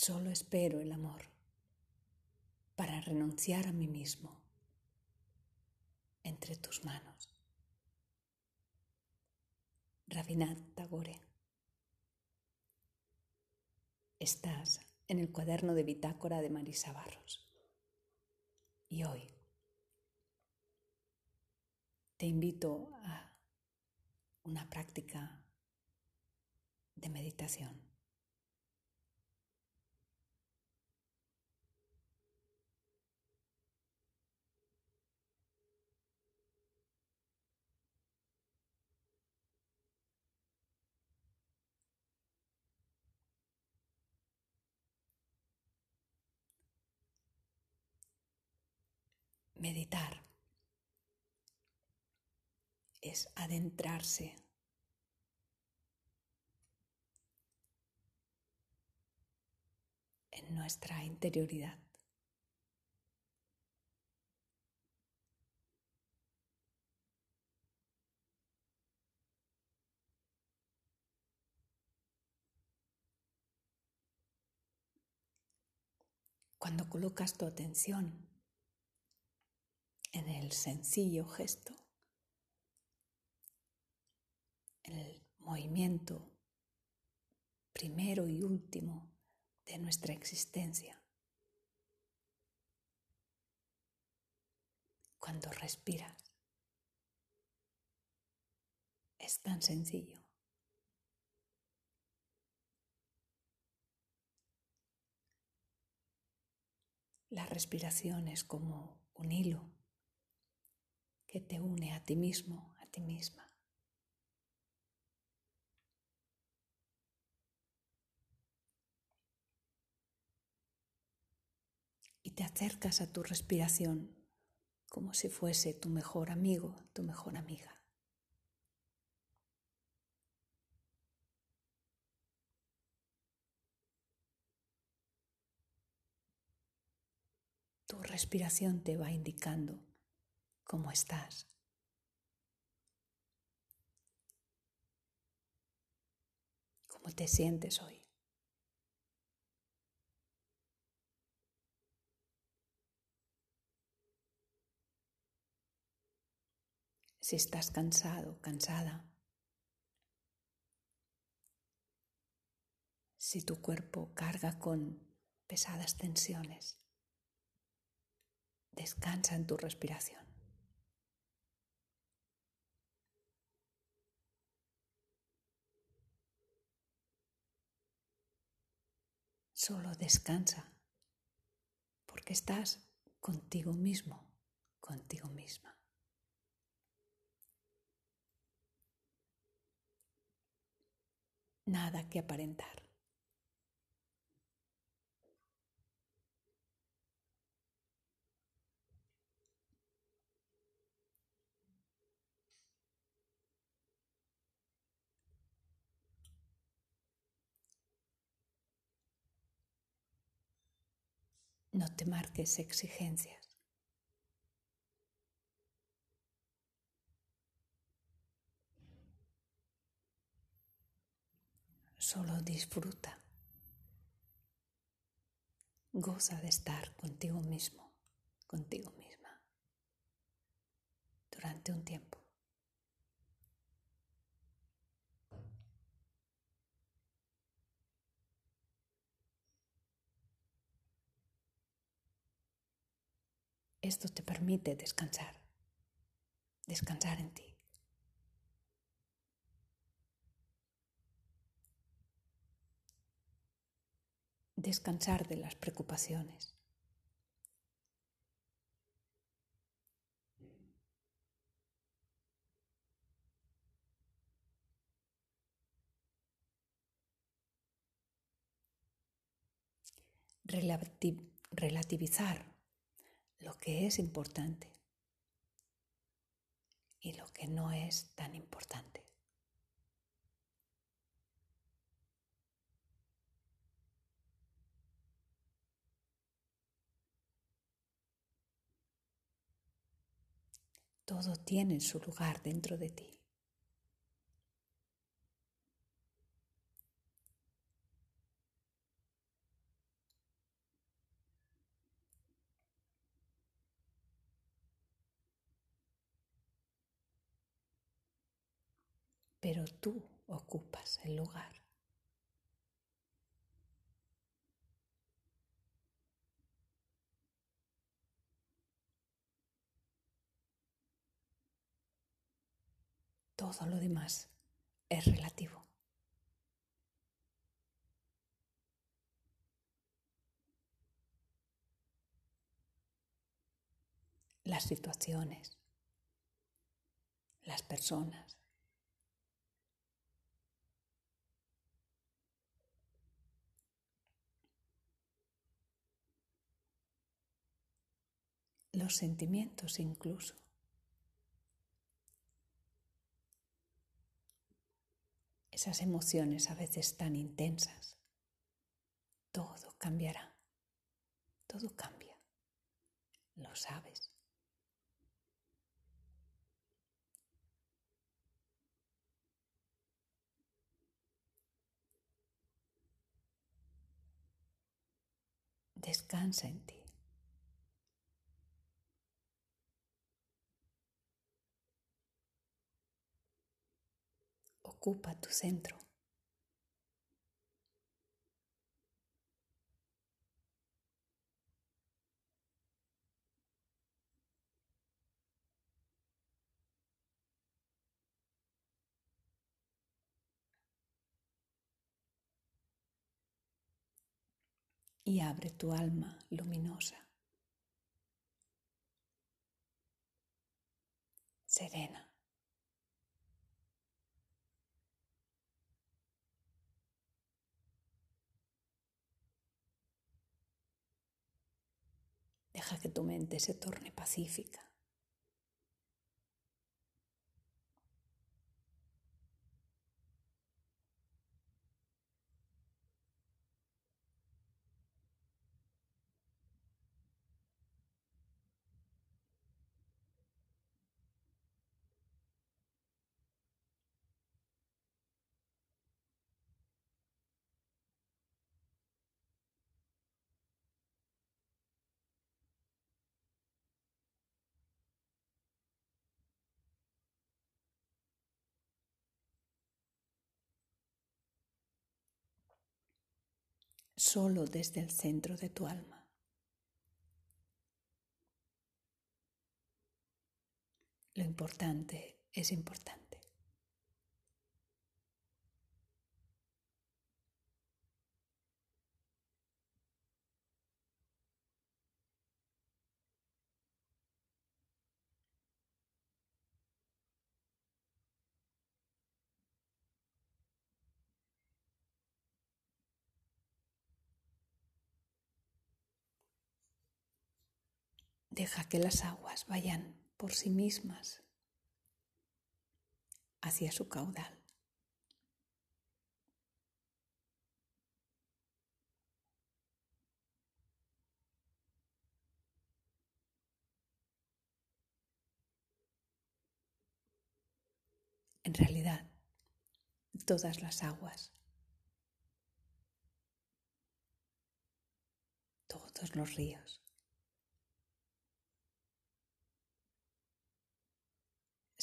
Solo espero el amor para renunciar a mí mismo entre tus manos. Rabinat Tagore. Estás en el cuaderno de bitácora de Marisa Barros. Y hoy te invito a una práctica de meditación. Meditar es adentrarse en nuestra interioridad. Cuando colocas tu atención en el sencillo gesto, el movimiento primero y último de nuestra existencia. Cuando respiras, es tan sencillo. La respiración es como un hilo que te une a ti mismo, a ti misma. Y te acercas a tu respiración como si fuese tu mejor amigo, tu mejor amiga. Tu respiración te va indicando cómo estás. ¿Cómo te sientes hoy? Si estás cansado, cansada. Si tu cuerpo carga con pesadas tensiones, descansa en tu respiración. Solo descansa porque estás contigo mismo, contigo misma. Nada que aparentar. No te marques exigencias. Solo disfruta. Goza de estar contigo mismo, contigo misma, durante un tiempo. Esto te permite descansar, descansar en ti. Descansar de las preocupaciones. relativizar lo que es importante y lo que no es tan importante. Todo tiene su lugar dentro de ti. Pero tú ocupas el lugar. Todo lo demás es relativo. Las situaciones, las personas, los sentimientos incluso. Esas emociones a veces tan intensas. Todo cambiará. Todo cambia. Lo sabes. Descansa en ti. Ocupa tu centro. Y abre tu alma luminosa, serena. Deja que tu mente se torne pacífica. Solo desde el centro de tu alma. Lo importante es importante. Deja que las aguas vayan por sí mismas hacia su caudal. En realidad, todas las aguas, todos los ríos,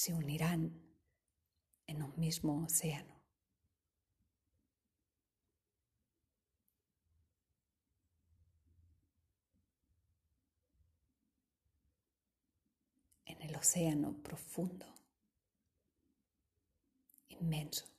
se unirán en un mismo océano. En el océano profundo, inmenso.